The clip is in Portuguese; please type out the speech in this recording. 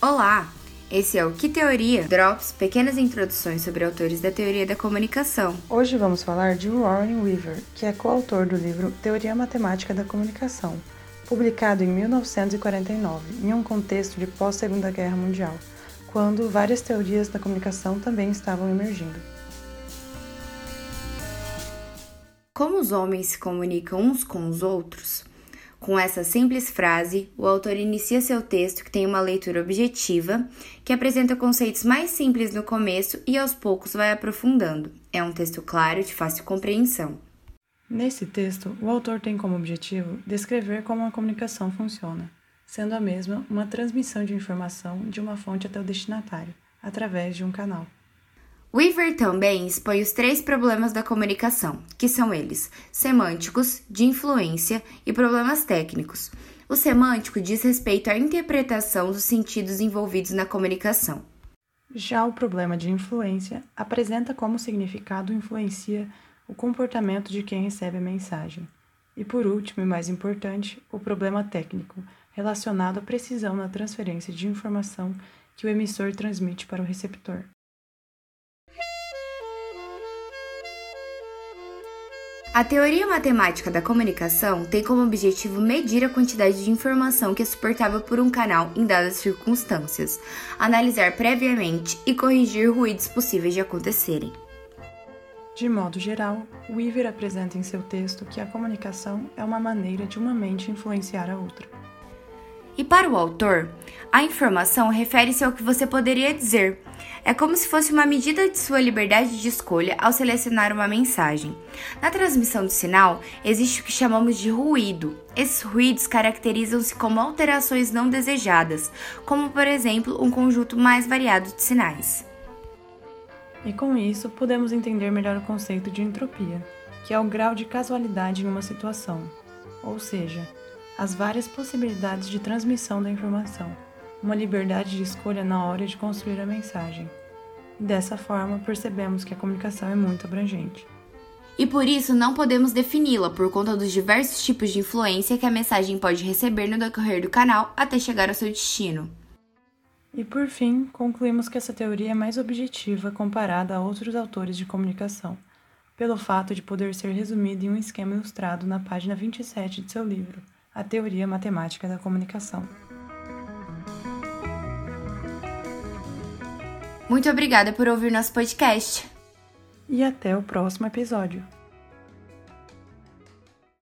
Olá! Esse é o Que Teoria? Drops, pequenas introduções sobre autores da teoria da comunicação. Hoje vamos falar de Warren Weaver, que é coautor do livro Teoria Matemática da Comunicação, publicado em 1949, em um contexto de pós-Segunda Guerra Mundial, quando várias teorias da comunicação também estavam emergindo. Como os homens se comunicam uns com os outros? Com essa simples frase, o autor inicia seu texto que tem uma leitura objetiva, que apresenta conceitos mais simples no começo e aos poucos vai aprofundando. É um texto claro de fácil compreensão. Nesse texto, o autor tem como objetivo descrever como a comunicação funciona, sendo a mesma uma transmissão de informação de uma fonte até o destinatário, através de um canal. Weaver também expõe os três problemas da comunicação, que são eles: semânticos, de influência e problemas técnicos. O semântico diz respeito à interpretação dos sentidos envolvidos na comunicação. Já o problema de influência apresenta como o significado influencia o comportamento de quem recebe a mensagem. E por último, e mais importante, o problema técnico, relacionado à precisão na transferência de informação que o emissor transmite para o receptor. A teoria matemática da comunicação tem como objetivo medir a quantidade de informação que é suportável por um canal em dadas circunstâncias, analisar previamente e corrigir ruídos possíveis de acontecerem. De modo geral, Weaver apresenta em seu texto que a comunicação é uma maneira de uma mente influenciar a outra. E para o autor, a informação refere-se ao que você poderia dizer. É como se fosse uma medida de sua liberdade de escolha ao selecionar uma mensagem. Na transmissão do sinal, existe o que chamamos de ruído. Esses ruídos caracterizam-se como alterações não desejadas, como por exemplo um conjunto mais variado de sinais. E com isso, podemos entender melhor o conceito de entropia, que é o grau de casualidade em uma situação, ou seja, as várias possibilidades de transmissão da informação, uma liberdade de escolha na hora de construir a mensagem. Dessa forma, percebemos que a comunicação é muito abrangente. E por isso não podemos defini-la por conta dos diversos tipos de influência que a mensagem pode receber no decorrer do canal até chegar ao seu destino. E por fim, concluímos que essa teoria é mais objetiva comparada a outros autores de comunicação, pelo fato de poder ser resumida em um esquema ilustrado na página 27 de seu livro a teoria matemática da comunicação. Muito obrigada por ouvir nosso podcast. E até o próximo episódio.